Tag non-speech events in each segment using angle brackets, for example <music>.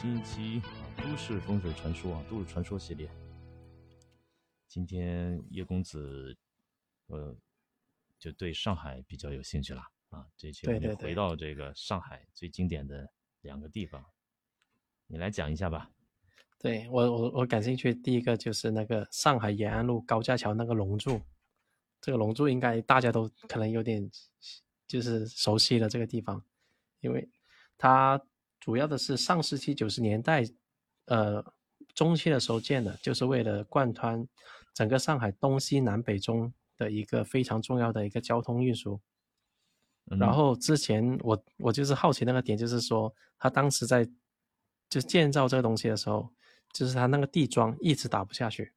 新一期都市风水传说啊，都市传说系列。今天叶公子，呃，就对上海比较有兴趣了啊。这期我们回到这个上海最经典的两个地方，你来讲一下吧。对我，我我感兴趣。第一个就是那个上海延安路高架桥那个龙柱，这个龙柱应该大家都可能有点就是熟悉的这个地方，因为它。主要的是上世纪九十年代，呃，中期的时候建的，就是为了贯穿整个上海东西南北中的一个非常重要的一个交通运输。然后之前我我就是好奇那个点，就是说他当时在就建造这个东西的时候，就是他那个地桩一直打不下去。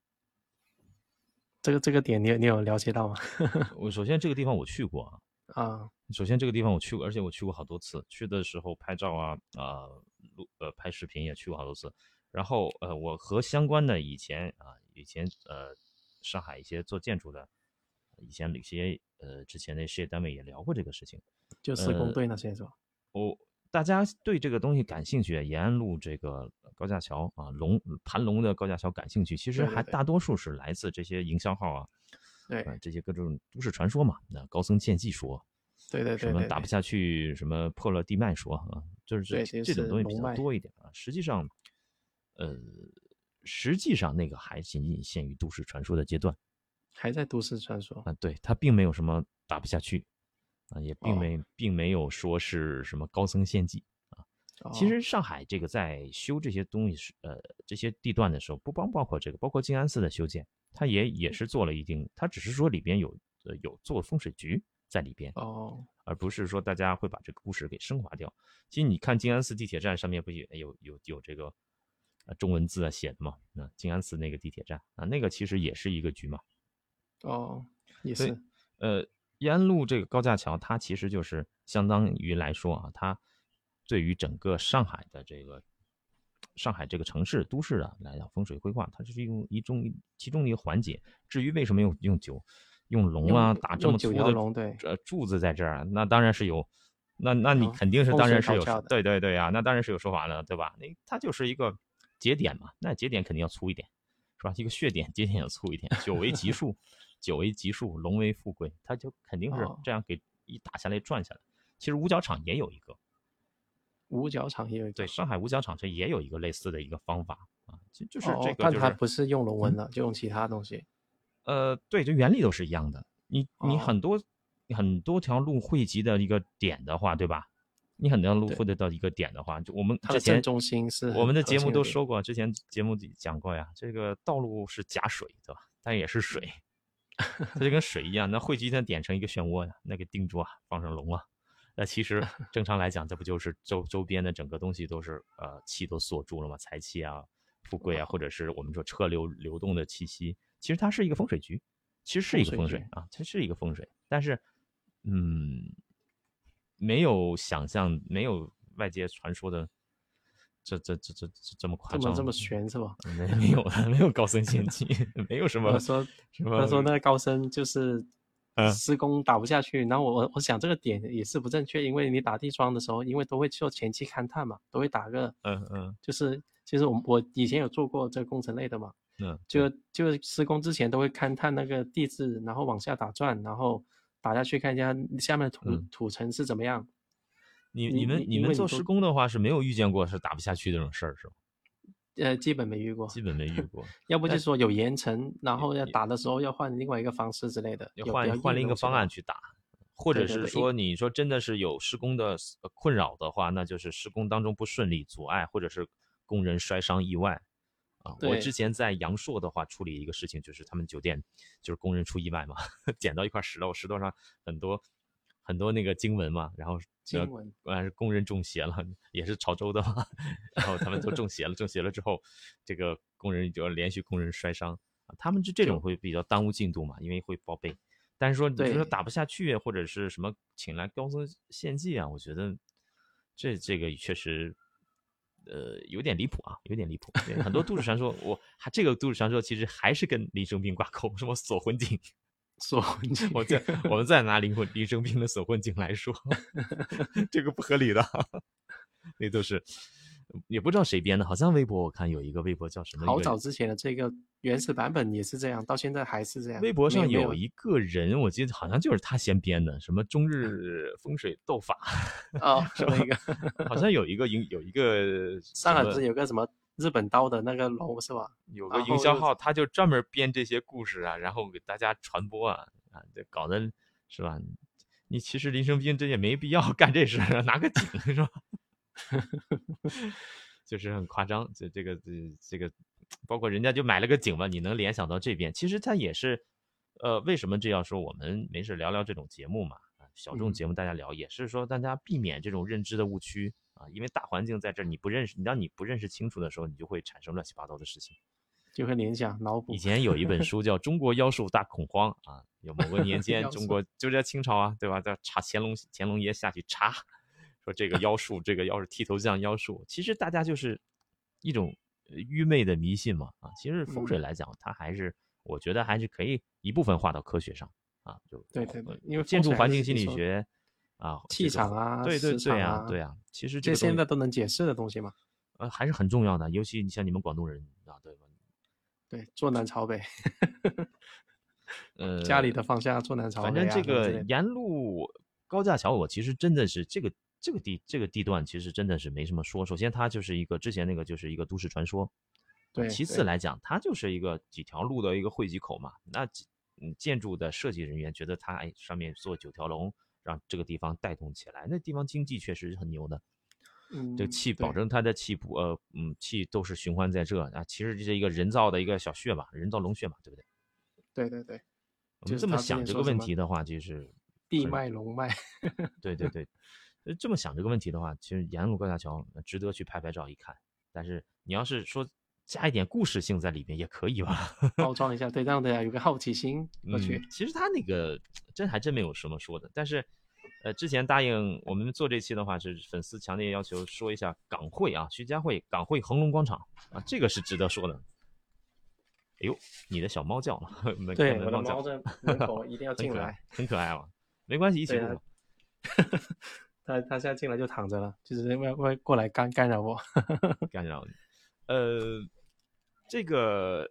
这个这个点你你有了解到吗？<laughs> 我首先这个地方我去过啊。首先，这个地方我去过，而且我去过好多次。去的时候拍照啊，啊，录呃拍视频也去过好多次。然后呃，我和相关的以前啊，以前呃，上海一些做建筑的，以前有些呃之前的事业单位也聊过这个事情，就施工队那些是吧？我大家对这个东西感兴趣，延安路这个高架桥啊，龙盘龙的高架桥感兴趣，其实还大多数是来自这些营销号啊，对，这些各种都市传说嘛，那高僧见计说。对对对，什么打不下去，什么破了地脉说啊，就是这这种东西比较多一点啊。实际上，呃，实际上那个还仅仅限于都市传说的阶段，还在都市传说啊。对，它并没有什么打不下去啊，也并没并没有说是什么高僧献祭啊。其实上海这个在修这些东西是呃这些地段的时候，不光包括这个，包括静安寺的修建，它也也是做了一定，它只是说里边有呃有做风水局。在里边哦，而不是说大家会把这个故事给升华掉。其实你看静安寺地铁站上面不也有有有这个呃中文字啊写的嘛？啊，静安寺那个地铁站啊，那个其实也是一个局嘛。哦，也是。呃，延安路这个高架桥，它其实就是相当于来说啊，它对于整个上海的这个上海这个城市都市啊来讲风水规划，它就是用一种其中的一个环节。至于为什么用用九？用龙啊，打这么粗的呃柱子在这儿，那当然是有，那那你肯定是当然是有，对对对啊，那当然是有说法的，对吧？那它就是一个节点嘛，那节点肯定要粗一点，是吧？一个血点节点要粗一点，九为吉数，九为吉数，龙为富贵，它就肯定是这样给一打下来转下来。其实五角场也有一个，五角场也有一个，对，上海五角场这也有一个类似的一个方法啊，就就是这个，但它不是用龙纹的，就用其他东西。呃，对，这原理都是一样的。你你很多很多条路汇集的一个点的话，对吧？你很多路汇得到一个点的话，就我们之前中心是我们的节目都说过，之前节目讲过呀。这个道路是假水，对吧？但也是水，<laughs> 它就跟水一样，那汇集它点成一个漩涡呀，那个定住啊，放上龙啊。那其实 <laughs> 正常来讲，这不就是周周边的整个东西都是呃气都锁住了吗？财气啊，富贵啊，或者是我们说车流流动的气息。其实它是一个风水局，其实是一个风水啊，它是一个风水，但是，嗯，没有想象，没有外界传说的这这这这这么夸张，这么玄是吧？没没有的，没有高僧献计，<laughs> 没有什么说什么。他说那个高僧就是施工打不下去，然后我我我想这个点也是不正确，因为你打地桩的时候，因为都会做前期勘探嘛，都会打个嗯嗯，就是其实我我以前有做过这个工程类的嘛。嗯，就就施工之前都会勘探那个地质，然后往下打转，然后打下去看一下下面的土土层是怎么样。你你们你们做施工的话是没有遇见过是打不下去这种事儿是吗？<laughs> 呃，基本没遇过，基本没遇过。要不就说有岩层，然后要打的时候要换另外一个方式之类的，要换换另一个方案去打，或者是说你说真的是有施工的困扰的话，那就是施工当中不顺利阻碍，或者是工人摔伤意外。啊，我之前在阳朔的话处理一个事情，就是他们酒店就是工人出意外嘛，<laughs> 捡到一块石头，石头上很多很多那个经文嘛，然后经文，完是工人中邪了，也是潮州的嘛，然后他们都中邪了，中邪了之后，这个工人就要连续工人摔伤啊，他们就这种会比较耽误进度嘛，因为会报备，但是说你说打不下去或者是什么请来高僧献祭啊，我觉得这这个确实。呃，有点离谱啊，有点离谱。很多都市传说，我还这个都市传说其实还是跟林生斌挂钩，什么锁魂井，<laughs> 锁魂井。我再我们再拿灵魂林生斌的锁魂井来说，<laughs> 这个不合理的，<laughs> 那都是也不知道谁编的，好像微博我看有一个微博叫什么，好早之前的这个原始版本也是这样，到现在还是这样。微博上有有一个人，我记得好像就是他先编的，什么中日风水斗法，<laughs> 哦，<laughs> 是那个好像有一个营有一个 <laughs> 上海不是有个什么日本刀的那个楼是吧？有个营销号，他就专门编这些故事啊，然后给大家传播啊啊，这搞得是吧？你其实林生斌这也没必要干这事儿，拿个井是吧？<laughs> 就是很夸张，这这个这这个，包括人家就买了个井嘛，你能联想到这边，其实它也是，呃，为什么这样说？我们没事聊聊这种节目嘛，啊，小众嗯节目大家聊，也是说大家避免这种认知的误区啊，因为大环境在这儿，你不认识，你当你不认识清楚的时候，你就会产生乱七八糟的事情。就会联想脑补以。前有一本书叫《中国妖术大恐慌》啊，有某个年 <laughs> 间中国就在清朝啊，对吧？在查乾隆乾隆爷下去查，说这个 <laughs> 妖术，这个妖是剃头匠妖术，其实大家就是一种呃愚昧的迷信嘛啊。其实风水嗯来讲，它还是我觉得还是可以一部分划到科学上啊，就对对对呃因为建筑环境心理学啊，气场啊对对对啊对啊，其实这现在都能解释的东西嘛？<laughs> 呃还是很重要的，尤其你像你们广东人啊，对吧？对，坐南朝北，<laughs> 呃，家里的方向坐南朝北、啊。反正这个沿路高架桥，我其实真的是这个这个地这个地段，其实真的是没什么说。首先，它就是一个之前那个就是一个都市传说，对其次来讲，它就是一个几条路的一个汇集口嘛。那嗯建筑的设计人员觉得它哎上面做九条龙，让这个地方带动起来，那地方经济确实很牛的。嗯，这个气保证它的气不呃嗯气都是循环在这啊，其实这是一个人造的一个小穴嘛，人造龙穴嘛，对不对？对对对，我们这么想这个问题的话，就是地脉龙脉，对对对，<laughs> 呃这么想这个问题的话，其实沿路高架桥呃值得去拍拍照一看。但是你要是说加一点故事性在里面也可以吧？<laughs> 包装一下，对，让大家有个好奇心过去。嗯，其实他那个真还真没有什么说的。但是，呃，之前答应我们做这期的话，是粉丝强烈要求说一下港汇啊，徐家汇港汇恒隆广场啊，这个是值得说的。哎呦，你的小猫叫了，<laughs> 门对，我的猫在门口一定要进来。，很可爱嘛。没关系，一起对啊录 <laughs> 吧。它它现在进来就躺着了，就是因为会过来干干扰我。<laughs> 干扰你。呃，这个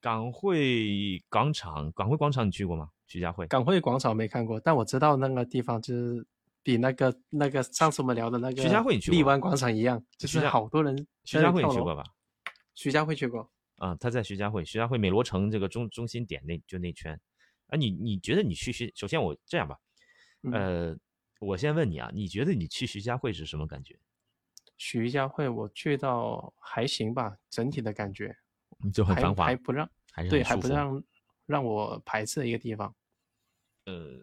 港汇广场，港汇广场你去过吗？徐家汇？港汇广场没看过，但我知道那个地方就是比那个那个上次我们聊的那个徐家汇你去过荔湾广场一样，就是好多人徐家汇你去过吧？徐家汇去过，啊，他在徐家汇，徐家汇美罗城这个中中心点那就那圈。啊，你你觉得你去徐？首先我这样吧，嗯呃，我先问你啊，你觉得你去徐家汇是什么感觉？徐家汇我去到还行吧，整体的感觉就很繁华还，不让还对还不让让我排斥的一个地方。呃，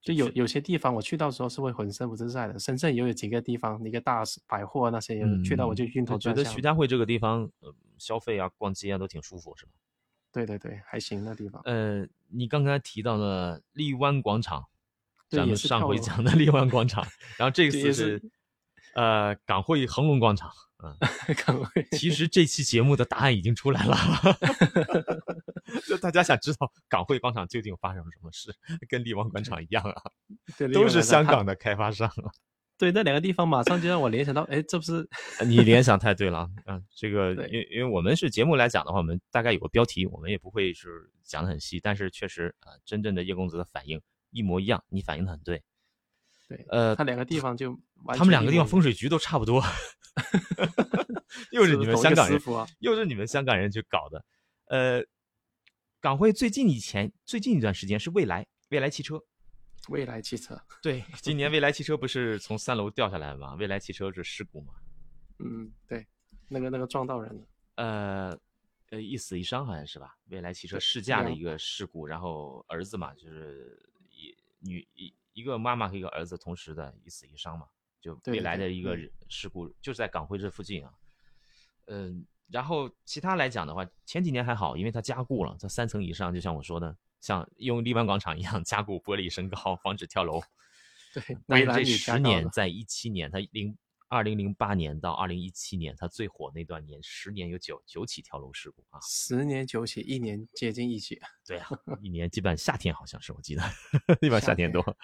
就有有些地方我去到时候是会浑身不自在的。深圳也有几个地方，一个大百货那些，嗯，去到我就晕头觉得。徐家汇这个地方，呃，消费啊、逛街啊都挺舒服，是吧？对对对，还行那地方。呃，你刚才提到了荔湾广场，咱们上回讲的荔湾广场，然后这次是是呃港汇恒隆广场。嗯，<laughs> 港汇其实这期节目的答案已经出来了，<laughs> 就大家想知道港汇广场究竟发生了什么事，跟荔湾广场一样啊，对都是香。港的开发商啊。对那两个地方，马上就让我联想到，哎，这不是你联想太对了啊！嗯，这个 <laughs> 因因为我们是节目来讲的话，我们大概有个标题，我们也不会是讲的很细，但是确实啊、呃真正的叶公子的反应一模一样，你反应的很对。对，呃它两个地方就完他们两个地方风水局都差不多，<laughs> <laughs> 又是你们香港人。又是你们香港人去搞的。呃，港汇最近以前最近一段时间是未来未来汽车，未来汽车，对，今年未来汽车不是从三楼掉下来吗？未来汽车是事故吗？嗯，对，那个那个撞到人了。呃，呃，一死一伤好像是吧？未来汽车试驾的一个事故，然后儿子嘛，就是一女一一个妈妈和一个儿子同时的一死一伤嘛，就未来的一个事故，就是在港汇这附近啊。嗯，然后其他来讲的话，前几年还好，因为它加固了，在三层以上，就像我说的，像用荔湾广场一样加固玻璃升高，防止跳楼。对，但是这十年，在一七年，它零二零零八年到二零一七年，他最火那段年，十年有九九起跳楼事故啊。十年九起，一年接近一起。<laughs> 对啊，一年基本夏天好像是我记得，一般夏夏天天多。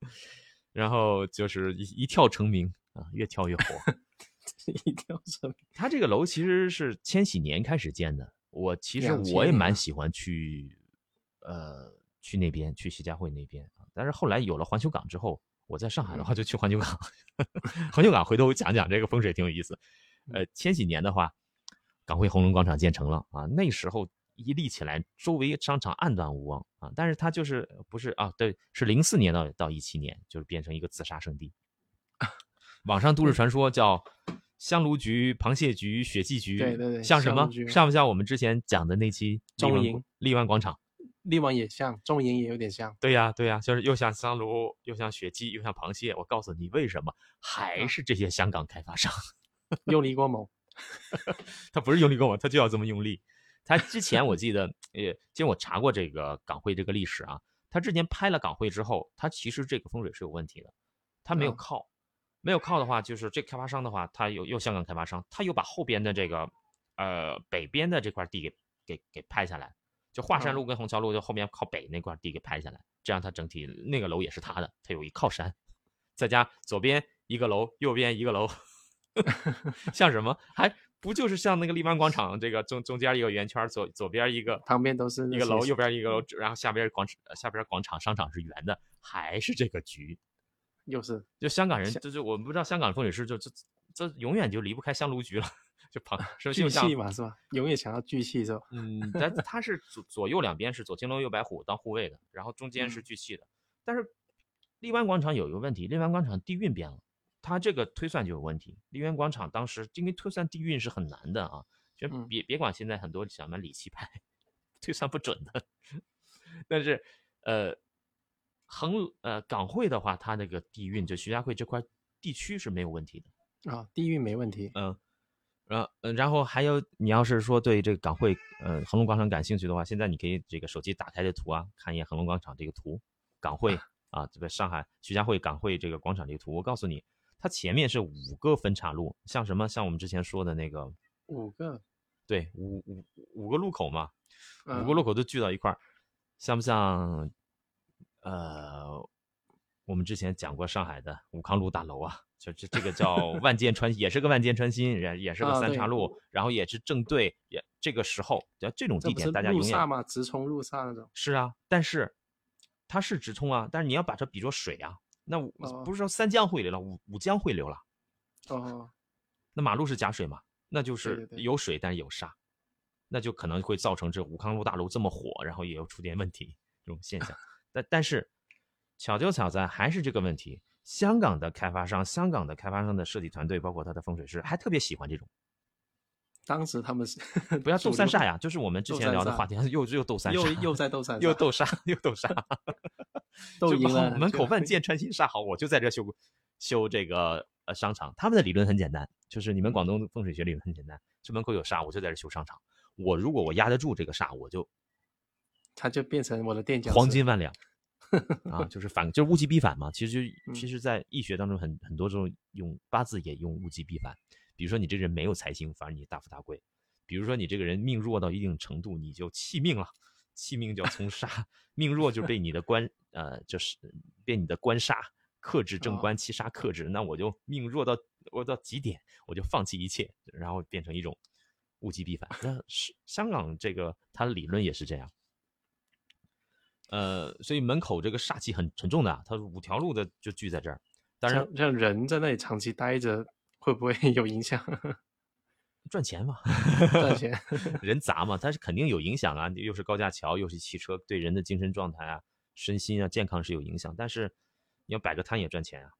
<laughs> 然后就是一一跳成名啊，越跳越火。<laughs> 一定要声明。它这个楼其实是千禧年开始建的，我其实我也蛮喜欢去，呃，去那边去徐家汇那边啊。但是后来有了环球港之后，我在上海的话就去环球港。环球港回头讲讲这个风水挺有意思。呃，千禧年的话，港汇红龙广场建成了啊，那时候一立起来，周围商场暗淡无光啊。但是它就是不是啊？对，是零四年到到一七年，就是变成一个自杀圣地。网上都市传说叫香炉局、螃蟹局、血迹局，对对对像什么像不像我们之前讲的那期丽湾中营荔湾广场？力王也像，中银也有点像。对呀，对呀，就是又像香炉，又像血迹，又像螃蟹。我告诉你为什么，还是这些香港开发商，<laughs> 用力过猛，<laughs> 他不是用力过猛，他就要这么用力。他之前我记得，呃，其实我查过这个港汇这个历史啊，他之前拍了港汇之后，他其实这个风水是有问题的，他没有嗯靠，没有靠的话，就是这开发商的话，他有又香港开发商，他又把后边的这个呃北边的这块地给给给拍下来，就华山嗯路跟虹桥路就后面靠北那块地给拍下来，这样它整体那个楼也是他的，它有一靠山，再加左边一个楼，右边一个楼，<laughs> 像什么？还不就是像那个荔湾广场这个中中间一个圆圈，左左边一个旁边都是那一个楼，右边一个楼，然后下边广场下边广场商场是圆的，还是这个局？又是就香港人，香就是我不知道香港风水师就就这永远就离不开香炉局了，就旁 <laughs> 是聚就气嘛，是吧？永远想要聚气是吧？嗯，但 <laughs> 它是左左右两边是左青龙右白虎当护卫的，然后中间是嗯聚气的。但是荔湾广场有一个问题，荔湾广场地运变了，它这个推算就有问题。荔湾广场当时因为推算地运是很难的啊，就嗯别别管现在很多什么理气派推算不准的，<laughs> 但是呃恒呃港汇的话，它那个地运就徐家汇这块地区是没有问题的。啊，地运没问题。嗯，然嗯，然后还有，你要是说对这个港汇呃恒隆广场感兴趣的话，现在你可以这个手机打开这图啊，看一眼恒隆广场这个图，港汇啊，这个上海徐家汇港汇这个广场这个图，我告诉你，它前面是五个分岔路，像什么像我们之前说的那个，五个，对，五五五个路口嘛，五嗯个路口都聚到一块儿，像不像？呃，我们之前讲过上海的武康路大楼啊，就这这个叫万箭穿，也是个万箭穿心，也也是个三岔路，然后也是正对，也这个时候，要这种地点大家永远路煞吗？直冲路煞那种。是啊，但是它是直冲啊，但是你要把它比作水啊，那不是说三江汇流了，五五江汇流了，哦，那马路是假水嘛，那就是有水但是有沙，那就可能会造成这武康路大楼这么火，然后也有出点问题这种现象。但但是巧就巧在还是这个问题，香港的开发商、香港的开发商的设计团队，包括他的风水师，还特别喜欢这种，当时他们是不要 <laughs> 斗三煞呀，就是我们之前聊的话题，又又斗三又煞，又在斗三 <laughs> 煞又斗煞，又斗煞，<laughs> 斗赢了门口万箭穿心煞好，我就在这修修这个呃商场。他们的理论很简单，就是你们广东风水学理论很简单，这门口有煞，我就在这修商场。我如果我压得住这个煞，我就它就变成我的垫脚石黄金万两 <laughs> 啊，就是反就是物极必反嘛。其实就嗯其实，在易学当中很很多时候用八字也用物极必反。比如说你这人没有财星，反而你大富大贵；比如说你这个人命弱到一定程度，你就弃命了，弃命就要从杀，<laughs> 命弱就被你的官呃就是被你的官杀克制正官七杀克制，那我就命弱到弱到极点，我就放弃一切，然后变成一种物极必反。那是香港这个它的理论也是这样。呃，所以门口这个煞气很沉重的啊，它五条路的就聚在这儿。当然像像人在那里长期待着，会不会 <laughs> 有影响？<laughs> 赚钱嘛，赚钱 <laughs> 人杂嘛，它是肯定有影响啊。又是高架桥，又是汽车，对人的精神状态啊、身心啊、健康是有影响。但是你要摆个摊也赚钱啊。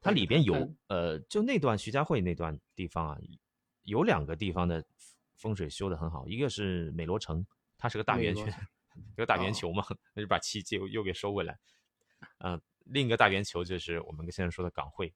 它里边有嗯呃，就那段徐家汇那段地方啊，有两个地方的风水修得很好，一个是美罗城，它是个大圆圈有个大圆哦球嘛，<laughs> 那就把气就又给收回来。呃，另一个大圆球就是我们现在说的港汇。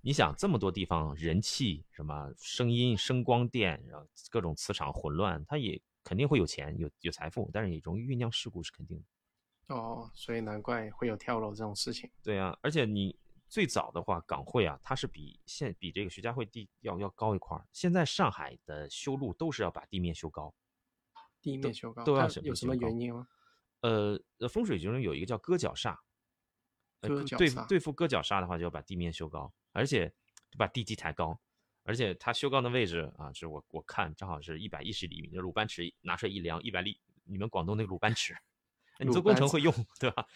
你想这么多地方人气什么声音声光电，然后各种磁场混乱，它也肯定会有钱有有财富，但是也容易酝酿事故是肯定的。哦，所以难怪会有跳楼这种事情。对啊，而且你最早的话，港汇啊，它是比现比这个徐家汇地要要高一块儿。现在上海的修路都是要把地面修高，地面修高都要有什么原因吗？呃，呃风水中有一个叫割脚煞，对对付割脚煞的话，就要把地面修高，而且把地基抬高，而且它修高的位置啊，就是我我看正好是一百一十厘米，就鲁班尺拿出来一量，一百厘，你们广东那个鲁班尺，<laughs> 你做工程会用对吧？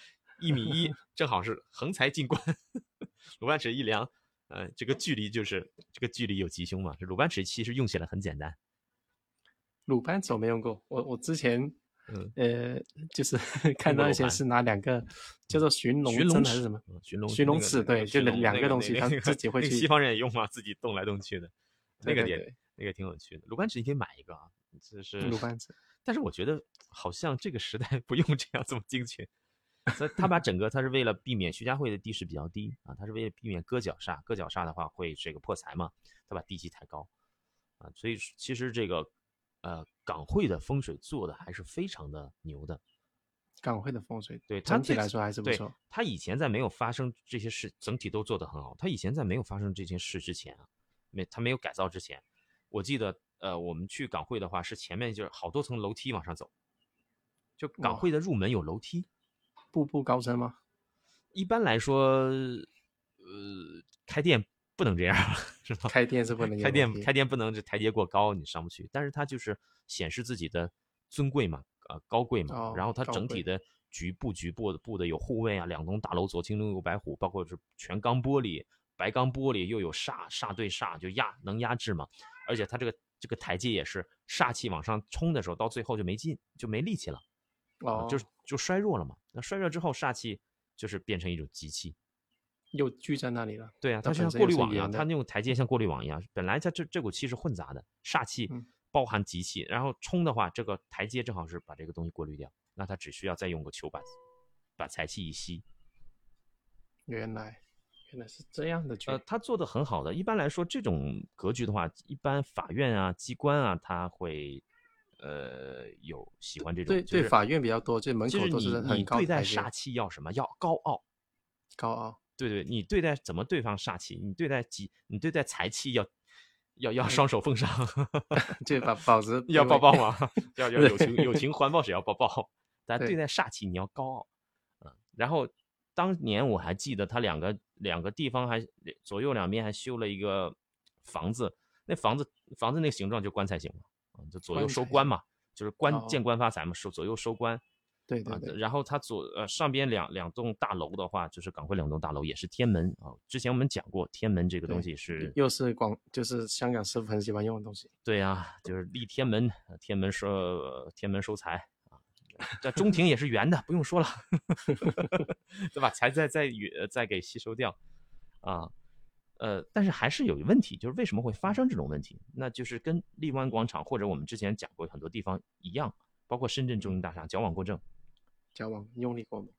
一米一 <laughs> 正好是横财进关，鲁班尺一量，呃，这个距离就是这个距离有吉凶嘛。这鲁班尺其实用起来很简单。鲁班尺我没用过，我我之前嗯。呃就是 <laughs> 看到一些是拿两个叫做寻龙针还是什么寻龙寻龙那个尺，对，就寻龙两个个东西，他那个自己会去那个西方人也用嘛，自己动来动去的，<laughs> 那个也对对对。那个挺有趣的。鲁班尺你可以买一个啊，就是鲁班尺，但是我觉得好像这个时代 <laughs> 不用这样这么精确。所以他把整个他是为了避免徐家汇的地势比较低啊，他是为了避免割脚煞，割脚煞的话会这个破财嘛，他把地基抬高啊，所以其实这个呃港汇的风水做的还是非常的牛的。港汇的风水对整体来说还是不错。他以前在没有发生这些事，整体都做得很好。他以前在没有发生这件事之前啊，没他没有改造之前，我记得呃，我们去港汇的话是前面就是好多层楼梯往上走，就港汇的入门有楼梯。步步高升吗？一般来说，呃，开店不能这样，<laughs> 是吧？开店是不能开店开店不能这台阶过高，你上不去。但是它就是显示自己的尊贵嘛，呃，高贵嘛。哦然后它整体的局布局布的布的有护卫啊，两栋大楼左青龙右白虎，包括是全钢玻璃、白钢玻璃，又有煞煞对煞，就压能压制嘛。而且它这个这个台阶也是煞气往上冲的时候，到最后就没劲，就没力气了。啊哦，就是就衰弱了嘛。那衰弱之后，煞气就是变成一种吉气。又聚在那里了。对啊，它就像过滤网一样，它那种台阶像过滤网一样。本来它这这股气是混杂的，煞气嗯包含吉气，然后冲的话，这个台阶正好是把这个东西过滤掉。那它只需要再用个球把把财气一吸。原来原来是这样的局。呃，他做的很好的。一般来说，这种格局的话，一般法院啊、机关啊，他会呃有喜欢这种。对对，就是法院比较多，这门口都是很你对待煞气要什么？要高傲。高傲。对对，你对待怎么对方煞气，你对待吉，你对待财气要要嗯。要双手奉上，<laughs> 对把保子要因为抱抱吗，<laughs> 要 <laughs> 要友情友情环抱是要抱抱，但对对。待煞气你要高傲，嗯，然后当年我还记得他两个两个地方还左右两边还修了一个房子，那房子房子那个形状就棺材形嘛，嗯，就左右收官嘛，就是官哦。见官发财嘛，收左右收官，啊，对对对，然后它左呃上边两两栋大楼的话，就是港汇两栋大楼也是天门啊。之前我们讲过，天门这个东西是又是广就是香港师傅很喜欢用的东西。对啊，就是立天门，呃天门收呃天门收财啊。这中庭也是圆的，不用说了，<laughs> 对吧？才再再圆再给吸收掉啊。呃，但是还是有一个问题，就是为什么会发生这种问题？那就是跟荔湾广场或者我们之前讲过很多地方一样，包括深圳中心大厦矫枉过正。交往用力过猛。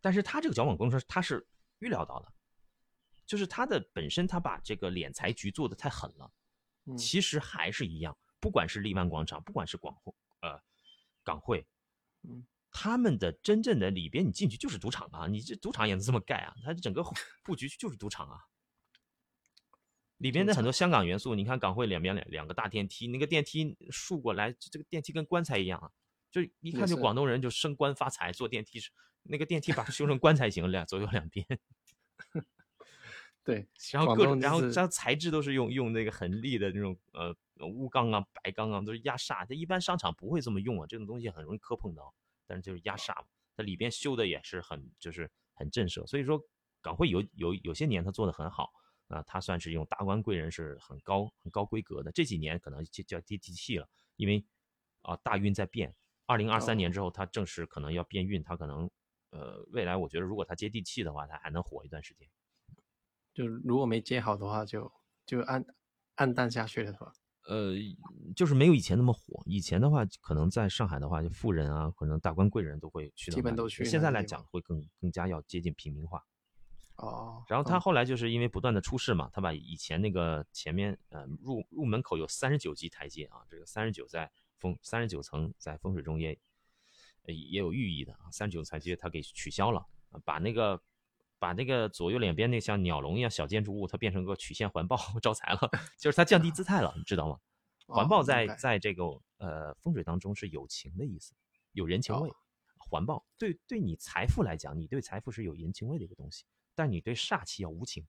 但是他这个矫枉过正，他是预料到的，就是他的本身他把这个敛财局做的太狠了，嗯其实还是一样，不管是荔湾广场，不管是广汇呃港汇，嗯，他们的真正的里边你进去就是赌场啊，你这赌场也能这么盖啊，它整个 <laughs> 布局就是赌场啊。里边的很多香港元素，你看港汇两边两两个大电梯，那个电梯竖过来，这个电梯跟棺材一样啊，就一看就广东人就升官发财，坐电梯是那个电梯把它修成棺材形，两左右两边，<laughs> 对，然后各种然后它材质都是用用那个很利的那种呃钨钢啊、白钢啊，都是压煞。它一般商场不会这么用啊，这种东西很容易磕碰到，但是就是压煞嘛。它里边修的也是很就是很震慑，所以说港汇有有有些年它做的很好啊，它算是用达官贵人是很高很高规格的。这几年可能就就要接地气了，因为啊大运在变，二零二三年之后它正式可能要变运，它可能呃未来我觉得如果它接地气的话，它还能火一段时间。就如果没接好的话就，就暗暗淡下去了，是吧？呃，就是没有以前那么火。以前的话，可能在上海的话，就富人啊，可能大官贵人都会去。基本都去现在来讲会更更加要接近平民化。哦，然后他嗯后来就是因为不断的出事嘛，他把以前那个前面呃入入门口有三十九级台阶啊，这个三十九在风三十九层在风水中也呃也有寓意的啊，三十九台阶它给取消了，啊把那个把那个左右两边那像鸟笼一样小建筑物，它变成个曲线环抱 <laughs> 招财了，就是它降低姿态了，你知道吗？环哦抱在在这个呃风水当中是有情的意思，有人情味。哦环抱对对你财富来讲，你对财富是有人情味的一个东西，但你对煞气要无情。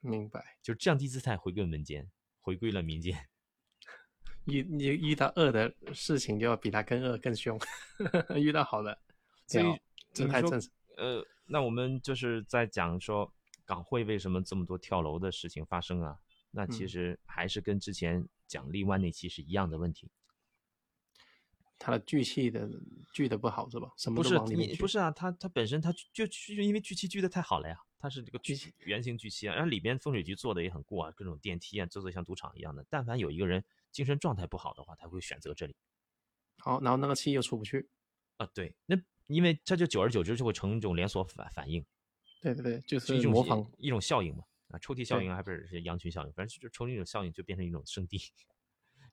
明白。就是降低姿态，回归民间，回归了民间。遇你遇到恶的事情，就要比他更恶更凶；<laughs> 遇到好的，所以这你说太正常。呃，那我们就是在讲说港汇为什么这么多跳楼的事情发生啊？那其嗯实还是跟之前讲荔湾那期是一样的问题。他的聚气的聚的不好是吧？什么不是。你不是啊，它它本身它就就因为聚气聚的太好了呀，它是这个聚气圆形聚气啊，然后里边风水局做的也很过啊，各种电梯啊，做的像赌场一样的。但凡有一个人精神状态不好的话，他会选择这里好，然后那个气又出不去。啊。对，那因为它就久而久之就会成一种连锁反反应，对对对，就是一种模仿。一种效应嘛。啊，抽屉效应还不是是羊群效应，反正就成一种效应，就变成一种圣地。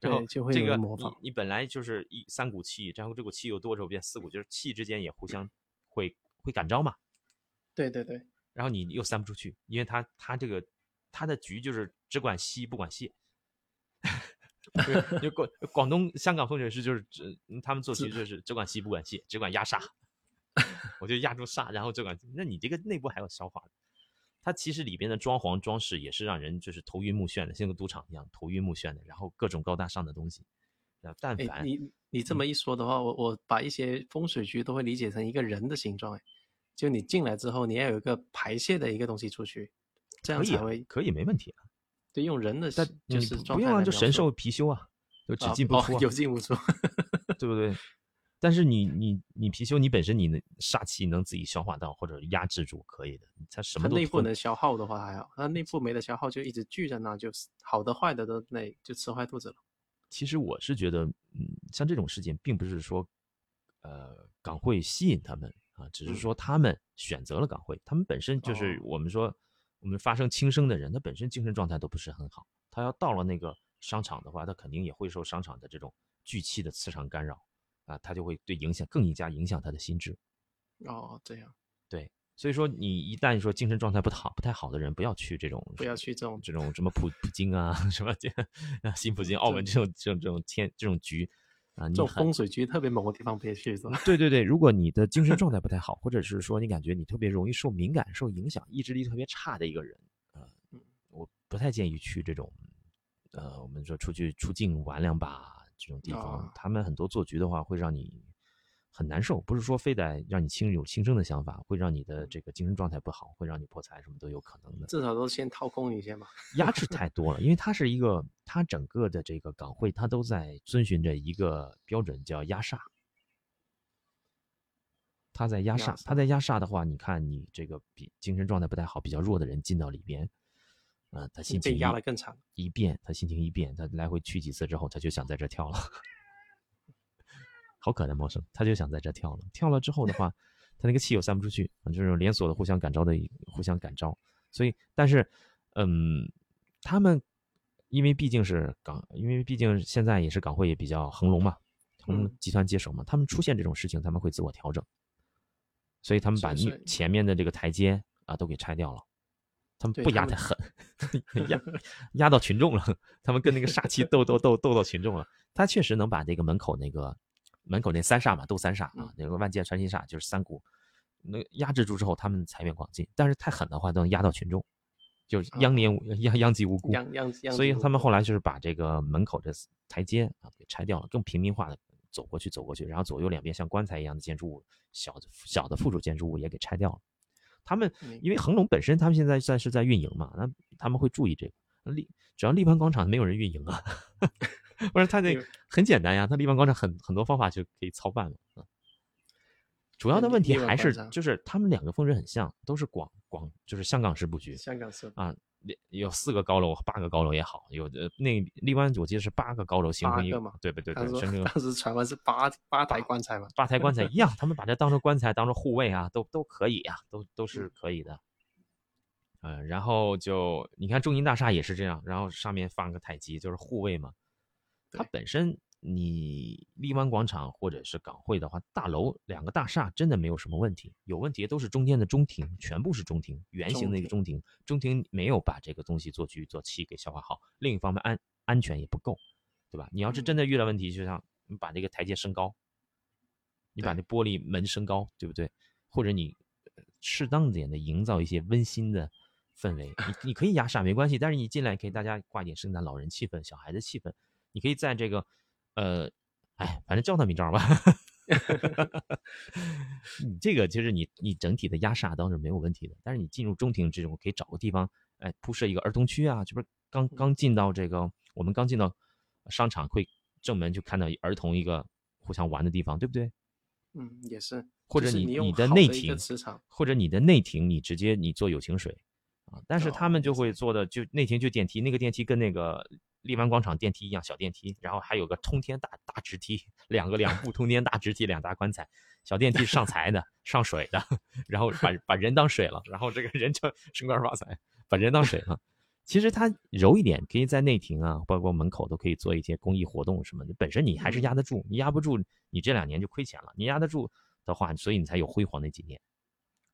然后就会这个模仿你本来就是一三股气，然后这股气又多之后变四股，就是气之间也互相会会感召嘛。对对对，然后你又散不出去，因为他他这个他的局就是只管吸不管泄。因为 <laughs> 广广东、香港风水师就是只他们做局就是只管吸不管泄，只管压煞。<laughs> 我就压住煞，然后就管。那你这个内部还有消化的，它其实里边的装潢装饰也是让人就是头晕目眩的，像个赌场一样头晕目眩的。然后各种高大上的东西，啊，但哎，凡你你嗯这么一说的话，我我把一些风水局都会理解成一个人的形状，哎，就你进来之后，你要有一个排泄的一个东西出去，这样才会可以没问题啊。对用人的但就你是不不用啊，就神兽貔貅啊，就只进不出、啊有进无出。对不对？但是你你你貔貅，你本身你的煞气能自己消化到或者压制住，可以的。它什么都吞内部能消耗的话还好，它内部没得消耗就一直聚在那，就是好的坏的都那就吃坏肚子了。其实我是觉得，嗯，像这种事情，并不是说，呃，港汇吸引他们啊，只是嗯说他们选择了港汇，他们本身就是哦我们说我们发生轻生的人，他本身精神状态都不是很好，他要到了那个商场的话，他肯定也会受商场的这种聚气的磁场干扰啊，他就会对影响更加影响他的心智。哦，这样对，所以说你一旦说精神状态不好、不太好的人，不要去这种不要去这种这种什么普普京啊，<laughs> 什么这 <laughs> 啊新普京、<laughs> 澳门这种这种这种天这种局啊，你这种风水局特别某个地方别去是吧？对对对，如果你的精神 <laughs> 状态不太好，或者是说你感觉你特别容易受敏感、受影响、意志力特别差的一个人，呃，我不太建议去这种，呃，我们说出去出境玩两把这种地方，啊他们很多做局的话会让你很难受，不是说非得让你轻有轻生的想法，会让你的这个精神状态不好，会让你破财，什么都有可能的。至少都先掏空你先嘛。压制太多了，因为它是一个，它整个的这个港汇，它都在遵循着一个标准，叫压煞。它在压煞，压煞它在压煞的话，你看你这个比精神状态不太好、比较弱的人进到里边，呃，他心情被压一得更惨。一变，他心情一变，他来回去几次之后，他就想在这跳了，好可爱的猫生，他就想在这跳了。跳了之后的话，<laughs> 他那个气又散不出去，就是连锁的互相感召的互相感召，所以，但是，嗯，他们因为毕竟是港，因为毕竟现在也是港汇也比较恒隆嘛，恒隆嗯集团接手嘛，他们出现这种事情，他们会自我调整，所以他们把前面的这个台阶啊都给拆掉了。他们对他们不压太狠，压压到群众了。<laughs> 他们跟那个煞气斗斗斗斗到群众了。他确实能把这个门口那个门口那三煞嘛，斗三煞啊嗯，那个万箭穿心煞就是三股，那压制住之后，他们财源广进。但是太狠的话，都能压到群众，就是殃年殃殃及无辜。所以他们后来就是把这个门口的台阶啊给拆掉了，更平民化的走过去走过去，然后左右两边像棺材一样的建筑物，小的小的附属建筑物也给拆掉了。他们因为恒隆本身他们现在算是在运营嘛，那他们会注意这个。立只要立邦广场没有人运营啊，不是他那对很简单呀，他立邦广场很很多方法就可以操办了。嗯主要的问题还是就是他们两个风水很像，都是广广就是香港式布局。香港式啊，有有四个高楼、八个高楼也好，有的那荔湾我记得是八个高楼形成一个嘛对不对对，当时形成一个当时传闻是八八台棺材嘛。八台棺材 <laughs> 一样，他们把这当成棺材，当成护卫啊，都都可以啊，都都嗯是可以的。呃，然后就你看中银大厦也是这样，然后上面放个太极，就是护卫嘛。它本身你荔湾广场或者是港汇的话，大楼两个大厦真的没有什么问题，有问题都是中间的中庭，全部是中庭，圆形的一个中庭，中庭没有把这个东西做局做气给消化好，另一方面安安全也不够，对吧？你要是真的遇到问题，就像你把这个台阶升高，你把那玻璃门升高，对不对？或者你呃适当点的营造一些温馨的氛围。你你可以压煞没关系，但是你进来可以大家挂一点圣诞老人气氛、小孩的气氛。你可以在这个，呃，哎，反正叫他名招吧。<laughs> 你这个其实你你整体的压煞倒是没有问题的，但是你进入中庭这种可以找个地方，哎，铺设一个儿童区啊，这不是刚刚进到这个我们刚进到商场会正门就看到儿童一个互相玩的地方，对不对？嗯，也是。或者你你的内庭磁场，或者你的内庭你直接你做友情水啊，但是他们就会做的就内庭就电梯，那个电梯跟那个。荔湾广场电梯一样小电梯，然后还有个通天大大直梯，两个两部通天大直梯，两大棺材，小电梯上财的，上水的，<laughs> 然后把把人当水了，然后这个人就升官发财，把人当水了。其实它柔一点，可以在内庭啊，包括门口都可以做一些公益活动什么的。本身你还是压得住，你压不住，你这两年就亏钱了。你压得住的话，所以你才有辉煌那几年。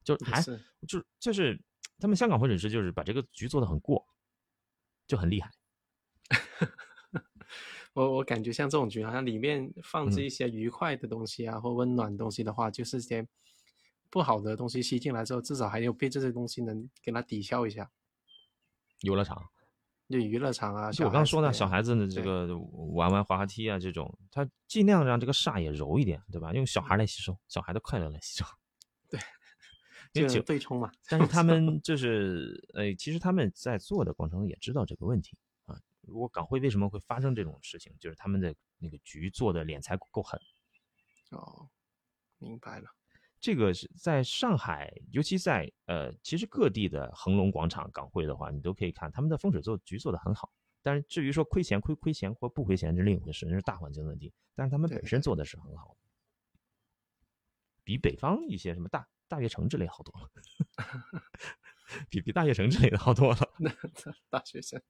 就还就就是他们香港或者是就是把这个局做得很过，就很厉害。<laughs> 我我感觉像这种局，好像里面放置一些愉快的东西啊，或温暖东西的话，就是些不好的东西吸进来之后，至少还有被这些东西能给它抵消一下。游乐场，对娱乐场啊，就我刚说的，小孩子的这个玩玩滑滑梯啊，这种，他尽量让这个煞也柔一点，对吧？用小孩来吸收，小孩的快乐来吸收。<laughs> 对，就对冲嘛。但是 <laughs> 他们就是，呃，其实他们在做的过程中也知道这个问题。如果港汇为什么会发生这种事情，就是他们的那个局做的敛财够狠。哦，明白了。这个是在上海，尤其在呃，其实各地的恒隆广场港汇的话，你都可以看他们的风水做局做的很好。但是至于说亏钱亏亏钱或不亏钱是另一回事，那是大环境问题。但是他们本身做的是很好的，比北方一些什么大大悦城之类好多了，<laughs> 比比大悦城之类的好多了。<laughs> 大学生。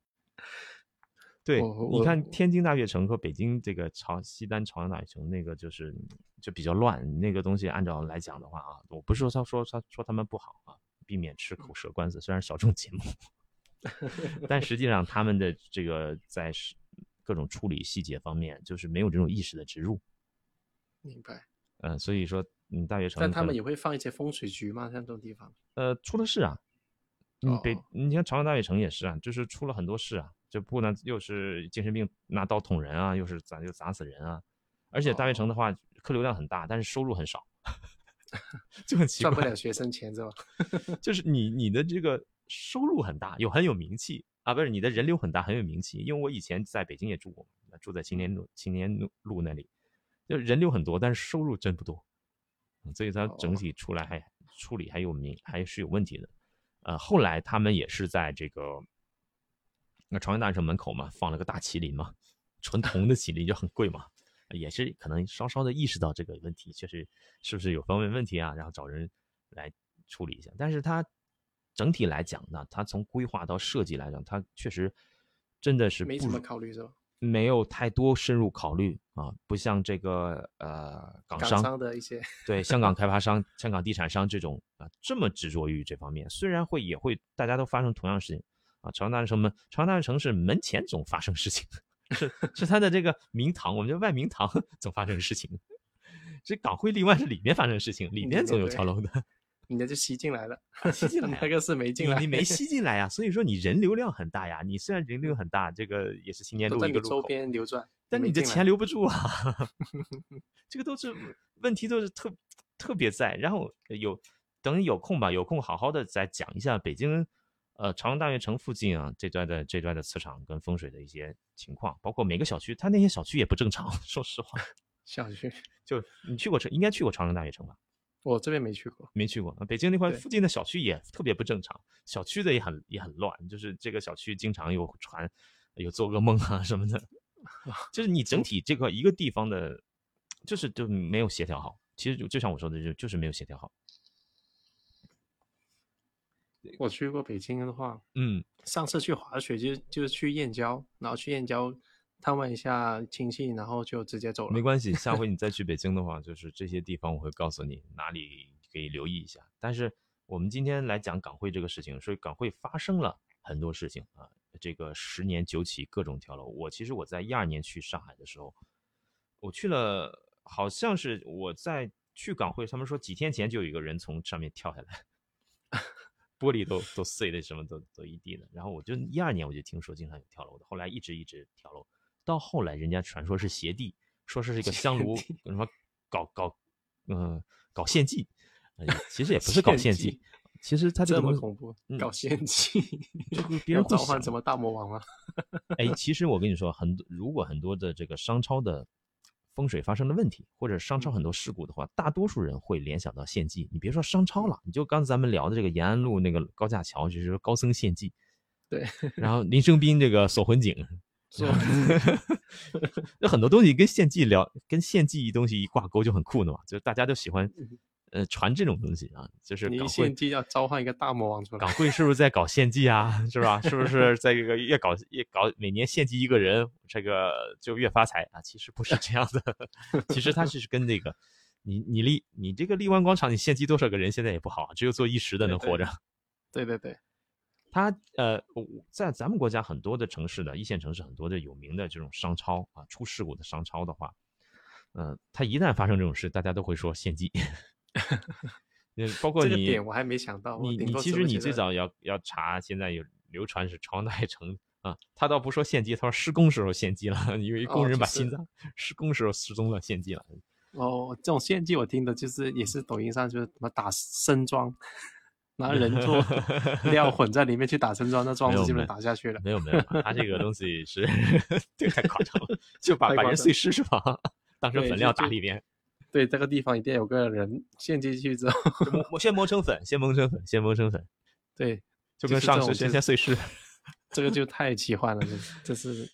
对，你看天津大悦城和北京这个朝西单朝阳大悦城，那个就是就比较乱。那个东西按照来讲的话啊，我不是说他说他说他们不好啊，避免吃口舌官司。虽然小众节目，<laughs> 但实际上他们的这个在各种处理细节方面，就是没有这种意识的植入。明白。嗯，所以说嗯，大悦城，但他们也会放一些风水局嘛？像这种地方？呃，出了事啊。嗯，北你像朝阳大悦城也是啊，就是出了很多事啊。就不能又是精神病拿刀捅人啊，又是砸又砸死人啊，而且大悦城的话客流量很大，但是收入很少，<laughs> 就很奇怪，赚不了学生钱是吧？<laughs> 就是你你的这个收入很大，有很有名气啊，不是你的人流很大，很有名气。因为我以前在北京也住过，住在青年路青年路路那里，就人流很多，但是收入真不多，所以它整体出来还处理还有名还是有问题的。呃，后来他们也是在这个。那朝阳大悦城门口嘛，放了个大麒麟嘛，纯铜的麒麟就很贵嘛，也是可能稍稍的意识到这个问题，确实是不是有方面问题啊，然后找人来处理一下。但是它整体来讲呢，它从规划到设计来讲，它确实真的是没怎么考虑是吧？没有太多深入考虑啊，不像这个呃港商的一些对香港开发商、香港地产商这种啊这么执着于这方面，虽然会也会大家都发生同样事情。啊，朝阳大悦城门，朝阳大悦城是门前总发生事情，是是它的这个明堂，我们叫外明堂总发生事情。这港汇另外是里面发生事情，里面总有跳楼的。你那就吸进来了，<laughs> 吸进来那个是没进来，你没吸进来呀。<laughs> 所以说你人流量很大呀，你虽然人流很大，这个也是新年路一个路口，周边流转，但你的钱留不住啊。<laughs> 这个都是问题，都是特特别在。然后有等有空吧，有空好好的再讲一下北京。呃，朝阳大悦城附近啊，这段的这段的磁场跟风水的一些情况，包括每个小区，它那些小区也不正常。<laughs> 说实话，小区就你去过城，应该去过朝阳大悦城吧？我这边没去过，没去过。北京那块附近的小区也特别不正常，小区的也很也很乱，就是这个小区经常有传有做噩梦啊什么的，<laughs> 就是你整体这块一个地方的，就是就没有协调好。其实就就像我说的，就就是没有协调好。我去过北京的话，嗯，上次去滑雪就就是去燕郊，然后去燕郊探望一下亲戚，然后就直接走了。没关系，<laughs> 下回你再去北京的话，就是这些地方我会告诉你哪里可以留意一下。但是我们今天来讲港汇这个事情，所以港汇发生了很多事情啊。这个十年九起，各种跳楼。我其实我在一二年去上海的时候，我去了，好像是我在去港汇，他们说几天前就有一个人从上面跳下来。玻璃都都碎的，什么都都一地的。然后我就一二年我就听说经常有跳楼的，后来一直一直跳楼，到后来人家传说是邪帝，说是这个香炉什么搞搞嗯、搞献祭，呃其实也不是搞献祭，其实他这么恐怖，嗯搞献祭，这个别人召唤什么大魔王吗？<laughs> 哎，其实我跟你说，很多如果很多的这个商超的风水发生了问题，或者商超很多事故的话，大多数人会联想到献祭。你别说商超了，你就刚才咱们聊的这个延安路那个高架桥，就是高僧献祭，对，然后林生斌这个锁魂井，<laughs> 说有 <laughs> 很多东西跟献祭聊，跟献祭东西一挂钩就很酷的嘛，就是大家都喜欢呃传这种东西啊，就是你献祭要召唤一个大魔王出来港，汇是不是在搞献祭啊？<laughs> 是吧？是不是在这个越搞越搞每年献祭一个人，这个就越发财啊？其实不是这样的，<laughs> 其实它是跟那个你你立你这个荔湾广场你献祭多少个人现在也不好，只有做一时的能活着。对对对，<laughs> 它呃，我在咱们国家很多的城市的一线城市，很多的有名的这种商超啊，出事故的商超的话，呃，它一旦发生这种事，大家都会说献祭。呃，<laughs> 包括这个你点我还没想到，你你其实你最早要要查，现在有流传是朝代城啊，他倒不说献祭，他说施工时候献祭了，因为工人把心脏施工时候失踪了，献祭了。哦，这种献祭我听的就是也是抖音上就是什么打生桩，拿人做 <laughs> 料混在里面去打生桩，那桩子基本没有没有打下去了。没有没有，他这个东西是 <laughs> 这个太夸张了，就把太夸张把人碎尸是吧？当成粉料就就打里边，对，这个地方一定有个人陷进去之后，先磨成粉，先磨成粉，先磨成粉，对，就跟上市先先碎尸。这个就太奇幻了，这这是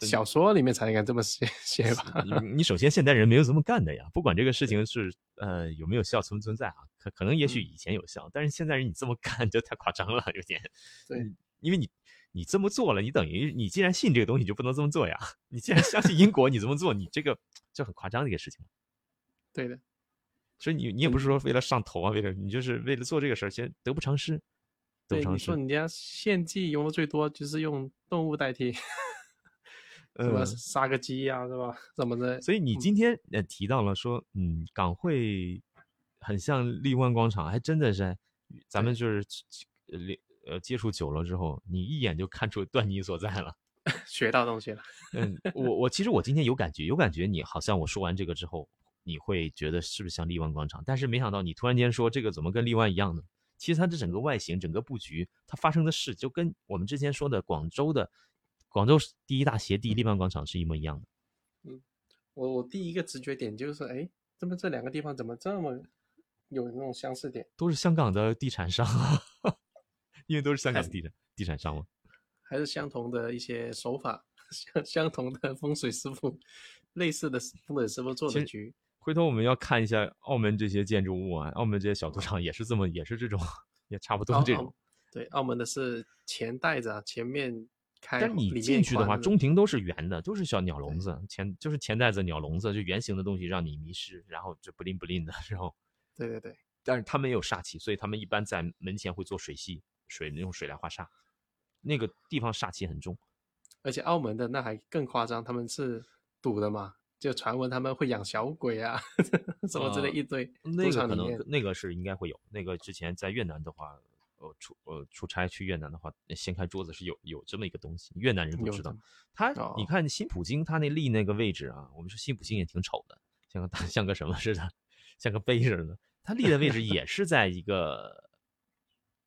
<laughs> 小说里面才应该这么写写吧？你你首先现代人没有这么干的呀，不管这个事情是呃有没有效存不存在啊，可可能也许嗯以前有效，但是现在人你这么干就太夸张了，有点。对嗯，因为你你这么做了，你等于你既然信这个东西，就不能这么做呀。<laughs> 你既然相信因果，你这么做，你这个就很夸张的一个事情。对的，所以你你也不是说为了上头啊，为了你就是为了做这个事儿，先得不偿失，得对，不偿失你说。人家献祭用的最多就是用动物代替，<laughs> 什么嗯杀个鸡呀、是吧？怎么的，所以你今天呃提到了说，嗯，港汇很像荔湾广场，还真的是，咱们就是呃接触久了之后，你一眼就看出端倪所在了。<laughs> 学到东西了。嗯，我我其实我今天有感觉，有感觉你好像我说完这个之后，你会觉得是不是像荔湾广场？但是没想到你突然间说这个怎么跟荔湾一样呢？其实它的整个外形、整个布局，它发生的事就跟我们之前说的广州的广州第一大鞋地荔湾广场是一模一样的。嗯我我第一个直觉点就是，哎，怎么这两个地方怎么这么有那种相似点？都是香港的地产商啊，<laughs> 因为都是香港的地产地产商嘛。还是相同的一些手法，相相同的风水师傅，类似的风水师傅做的局。回头我们要看一下澳门这些建筑物啊，澳门这些小赌场也是这么，也是这种，也差不多这种。对，澳门的是前带着，前面开，但是你进去的话，中庭都是圆的，都是小鸟笼子，前就是钱袋子、鸟笼子，就圆形的东西让你迷失，然后就不灵不灵的，然后，对对对，但是他们也有煞气，所以他们一般在门前会做水系，水用水来化煞，那个地方煞气很重。而且澳门的那还更夸张，他们是赌的嘛，就传闻他们会养小鬼啊，什么之类呃一堆。那个可能那个是应该会有，那个之前在越南的话，呃出呃出差去越南的话，掀开桌子是有有这么一个东西，越南人不知道。他哦你看新普京他那立那个位置啊，我们说新普京也挺丑的，像个大像个什么似的，像个碑似的。他立的位置也是在一个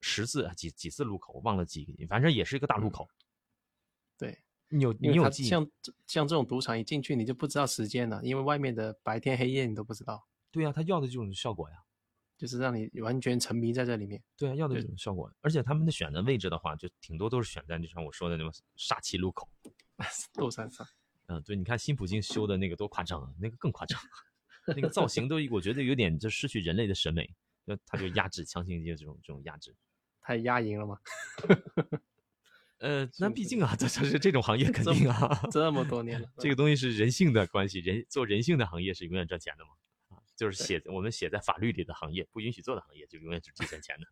十字啊几几字路口，忘了几个，反正也是一个大路口。对，你有你有记？像这像这种赌场一进去你就不知道时间了，因为外面的白天黑夜你都不知道，对啊、他要的这种效果呀。就是让你完全沉迷在这里面。对啊，要的这对种效果，而且他们的选的位置的话，就挺多都是选在就像我说的那种煞气路口。<laughs> 斗山上，嗯，对，你看新普京修的那个多夸张啊，那个更夸张，<laughs> 那个造型都我觉得有点就失去人类的审美，就他就压制强行就这种这种压制。太压赢了嘛，<laughs> 呃，那毕竟啊，这这是这种行业肯这定啊，这么多年了，这个东西是人性的关系，人做人性的行业是永远赚钱的嘛。啊，就是写我们写在法律里的行业，不允许做的行业，就永远是只赚钱的。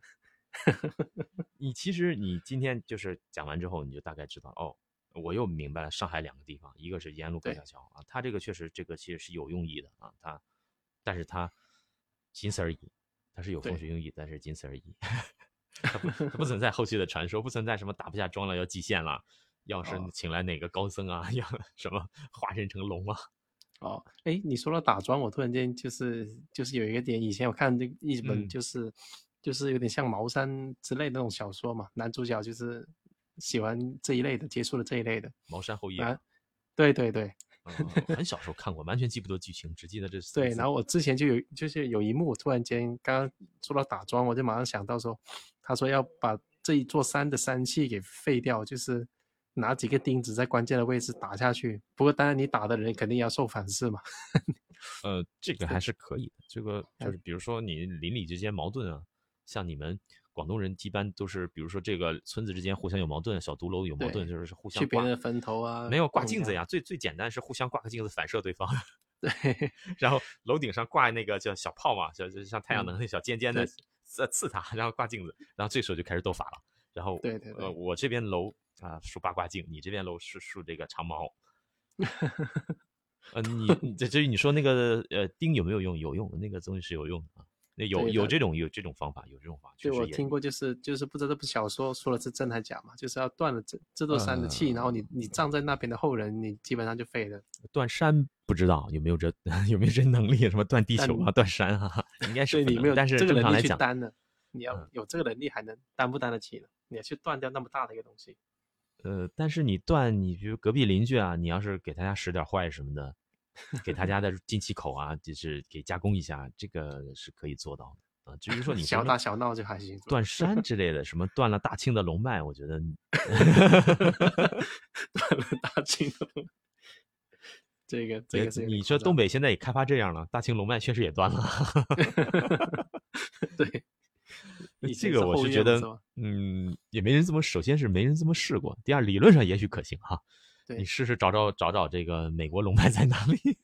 <laughs> 你其实你今天就是讲完之后，你就大概知道哦，我又明白了上海两个地方，一个是延安路高对架桥啊，它这个确实这个其实是有用意的啊，它，但是它仅此而已，它是有风水用意，但是仅此而已。它不它不存在后续的传说，不存在什么打不下庄了要祭献了，要是哦。请来哪个高僧啊，<laughs> 要什么化身成龙啊。哦，哎，你说到打桩，我突然间就是就是有一个点，以前我看这一本嗯。就是、就是有点像茅山之类的那种小说嘛，男主角就是喜欢这一类的，接触了这一类的茅山后裔，啊，对对对。嗯很小时候看过，完全记不得剧情，只记得这四对，然后我之前就有就是有一幕，突然间刚刚说到打桩，我就马上想到说，他说要把这一座山的山气给废掉，就是拿几个钉子在关键的位置打下去。不过当然你打的人肯定要受反噬嘛。<laughs> 呃，这个还是可以的。这个就是比如说你邻里之间矛盾啊，像你们广东人一般都是，比如说这个村子之间互相有矛盾，小独楼有矛盾，就是互相去别人的坟头啊，没有挂镜子呀，最最简单是互相挂个镜子反射对方，<laughs> 对，<laughs> 然后楼顶上挂那个叫小炮嘛，小就像太阳嗯能那小尖尖的对刺刺他，然后挂镜子，然后这时候就开始斗法了。然后对对对呃，我这边楼啊竖八卦镜，你这边楼是竖这个长矛。<laughs> 呃，你你这至于你说那个呃钉有没有用？有用，那个东西是有用的啊。那有有这种有这种方法，有这种方法，确对，我听过，就是就是不知道这部小说说的是真还假嘛，就是要断了这这座山的气，然后你你葬在那边的后人，你基本上就废了。断山不知道有没有这 <laughs> 有没有这能力，什么断地球啊、断山啊，应该是你没有但是这个能力正常来讲，去担的，你要嗯有这个能力还能担不担得起呢？你要去断掉那么大的一个东西。呃，但是你断，你比如隔壁邻居啊，你要是给他家使点坏什么的，给他家的进气口啊，就是给加工一下，这个是可以做到的啊。至于说你小说打小闹就还行。断山之类的，什么断了大清的龙脉，我觉得 <laughs> 断了大清的龙，这个这个你说东北现在也开发这样了，大清龙脉确实也断了。<laughs> 对，以这个我是觉得嗯，也没人这么，首先是没人这么试过，第二理论上也许可行哈。对你试试找找找找这个美国龙脉在哪里？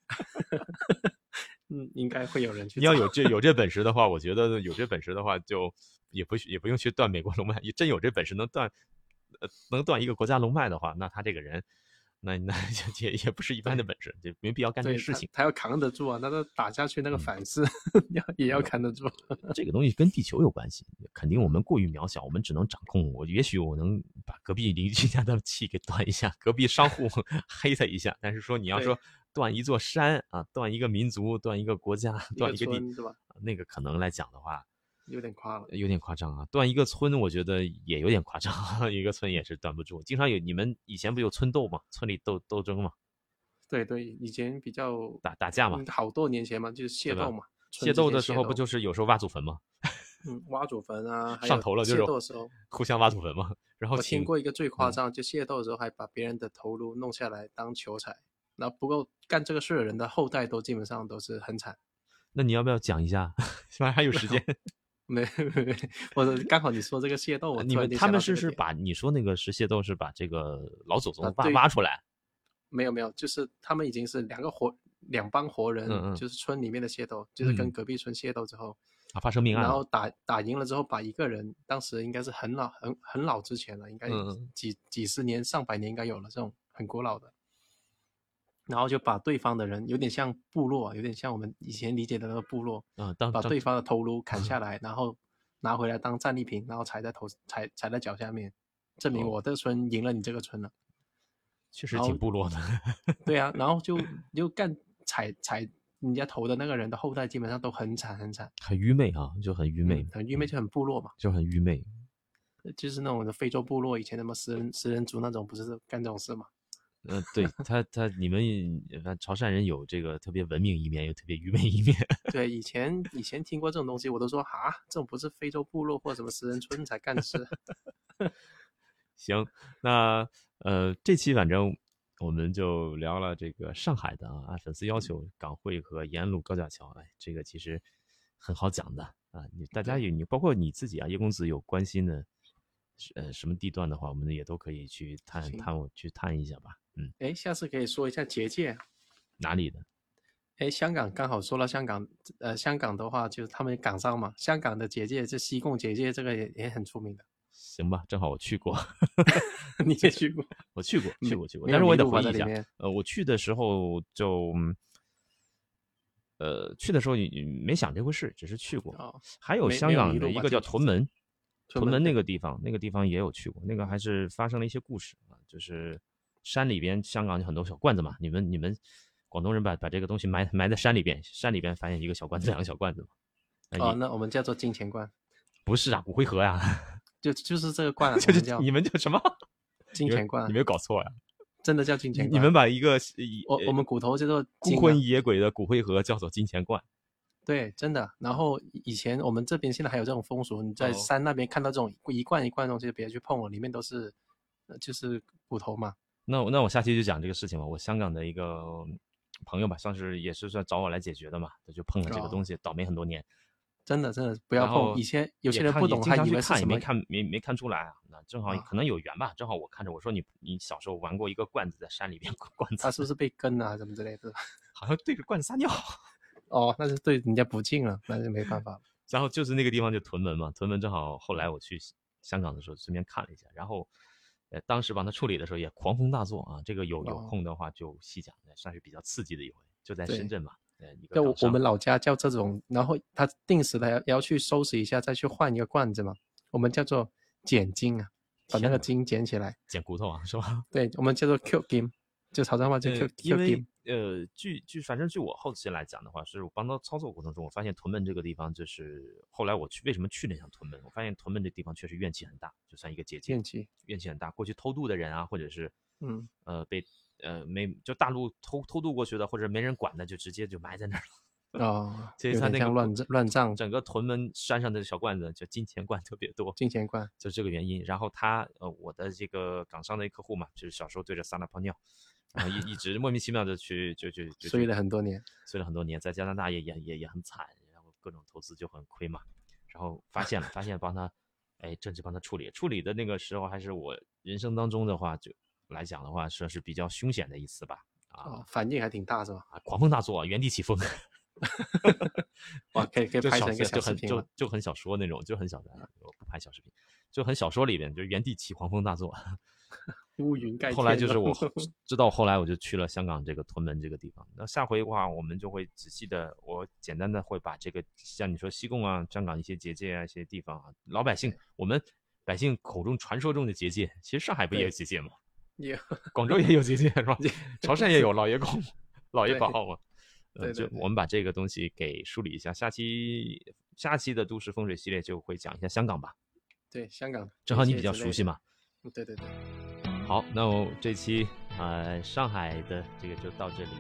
<laughs> 嗯，应该会有人去。你要有这有这本事的话，我觉得有这本事的话，就也不需也不用去断美国龙脉。真有这本事能断，呃，能断一个国家龙脉的话，那他这个人，那 <laughs> 那也也不是一般的本事，就没必要干这个事情。他他要扛得住啊，那他打下去那个嗯反噬要也要扛得住。这个东西跟地球有关系，肯定我们过于渺小，我们只能掌控。我也许我能把隔壁邻居家的气给断一下，隔壁商户 <laughs> 黑他一下，但是说你要说断一座山啊，断一个民族，断一个国家，断一一个地？那个可能来讲的话，有点夸了。有点夸张啊。断一个村，我觉得也有点夸张，一个村也是断不住。经常有你们以前不有村斗嘛，村里斗斗争嘛，对对，以前比较打打架嘛嗯，好多年前嘛，就是械斗嘛。械斗的时候不就是有时候挖祖坟吗？嗯挖祖坟啊，<laughs> 还上有头了就是械斗的时候，互相挖祖坟嘛。然 <laughs> 后我听过一个最夸嗯张，就械斗的时候还把别人的头颅弄下来当球彩。那不过干这个事的人的后代都基本上都是很惨。那你要不要讲一下？<laughs> 反正还有时间。没没没，我说刚好你说这个械斗，你们他们是是把你说那个是械斗是把这个老祖宗挖挖出来，没有没有，就是他们已经是两个活两帮活人，嗯嗯就是村里面的械斗，就是跟嗯。隔壁村械斗之后，啊发生命案，然后。打打赢了之后，把一个人当时应该是很老很很老之前了，应该几几十年上百年应该有了这种很古老的，然后就把对方的人有点像部落，有点像我们以前理解的那个部落，啊，把对方的头颅砍下 <laughs> 来，然后拿回来当战利品，然后踩在头踩踩在脚下面，证明哦我的村赢了你这个村了。确实挺部落的，对啊，<laughs> 然后就就干踩踩人家头的那个人的后代，基本上都很惨很惨，很愚昧啊，就很愚昧嗯，很愚昧就很部落嘛，就很愚昧。就是那种非洲部落以前什么食人食人族那种，不是干这种事嘛？嗯、对他他你们潮汕人有这个特别文明一面，有特别愚昧一面。<laughs> 对，以前以前听过这种东西，我都说啊，这种不是非洲部落或什么食人村才干的事。<laughs> 行，那呃，这期反正我们就聊了这个上海的啊，按粉丝要求，港汇和延安路高架桥，哎，这个其实很好讲的啊。你大家有你，包括你自己啊，叶公子有关心的，呃，什么地段的话，我们也都可以去探探，我去探一下吧。嗯，哎，下次可以说一下结界。哪里的？哎，香港刚好说到香港，呃，香港的话就是他们港商嘛，香港的结界，这西贡结界这个也也很出名的，行吧，正好我去过，<laughs> 你也去过？我去过，去过，去过，但是我也得回忆一下。呃，我去的时候就，嗯呃，去的时候也没想这回事，只是去过。哦，还有香港的一个叫屯门，屯门那个地方，那个地方也有去过，那个还是发生了一些故事啊，就是山里边，香港有很多小罐子嘛，你们你们广东人把把这个东西埋埋在山里边，山里边发现一个小罐子，两个小罐子嘛。哦，那我们叫做金钱罐。不是啊，骨灰盒呀。<laughs> 就就是这个罐，<laughs> 就是你们叫什么？<laughs> 金钱罐。你没有搞错呀？真的叫金钱罐。你们把一个我我们骨头叫做孤魂野鬼的骨灰盒叫做金钱罐。对，真的。然后以前我们这边现在还有这种风俗，你在山那边看到这种一罐一罐东西，就别去碰了，里面都是就是骨头嘛。那那我下期就讲这个事情吧。我香港的一个朋友吧，算是也是算找我来解决的嘛，他就碰了这个东西，倒霉很多年。真的，真的不要碰。以前有些人不懂，他以为看也没看，没没看出来啊。那正好可能有缘吧。正好我看着，我说你你小时候玩过一个罐子，在山里边罐子，他是不是被跟啊，什么之类的？<laughs> 好像对着罐子撒尿。哦，那是对人家不敬了，那就没办法了。<laughs> 然后就是那个地方就屯门嘛，屯门正好后来我去香港的时候顺便看了一下，然后呃当时帮他处理的时候也狂风大作啊。这个有有空的话就细讲，算是比较刺激的一回，就在深圳嘛。对，我我们老家叫这种，然后他定时的要要去收拾一下，再去换一个罐子嘛。我们叫做捡金啊，把那个金捡起来，捡骨头啊，是吧？对，我们叫做 Q 金，就潮汕话叫 Q Q 金。呃，据据反正据我后期来讲的话，是我帮他操作过程中，我发现屯门这个地方，就是后来我去为什么去了一趟屯门，我发现屯门这地方确实怨气很大，就算一个结界，怨气怨气很大。过去偷渡的人啊，或者是嗯呃被。呃，没就大陆偷偷渡过去的，或者没人管的，就直接就埋在那儿了。哦，所以他那个乱乱葬，整个屯门山上的小罐子，就金钱罐特别多。金钱罐就这个原因。然后他呃，我的这个港商的一客户嘛，就是小时候对着撒了泡尿，然后一一直莫名其妙的去就就就睡了很多年，睡了很多年，在加拿大也也也也很惨，然后各种投资就很亏嘛。然后发现了，发现帮他哎，正式帮他处理，处理的那个时候还是我人生当中的话就。来讲的话，算是比较凶险的一次吧。啊，反应还挺大，是吧？啊，狂风大作，原地起风。<laughs> 哇，可以可以拍成一个小视频就就很小说那种，就很小的，我不拍小视频，就很小说里边，就原地起狂风大作，乌云盖天。后来就是我 <laughs> 知道，后来我就去了香港这个屯门这个地方。那下回的话，我们就会仔细的，我简单的会把这个像你说西贡啊、香港一些结界啊、一些地方啊，老百姓我们百姓口中传说中的结界，其实上海不也有结界吗？有，广州也有结界是吧？潮汕也有老爷公、<laughs> 老爷宝嘛。对，就我们把这个东西给梳理一下。下期下期的都市风水系列就会讲一下香港吧。对，香港正好你比较熟悉嘛。对对对。好，那我这期呃上海的这个就到这里。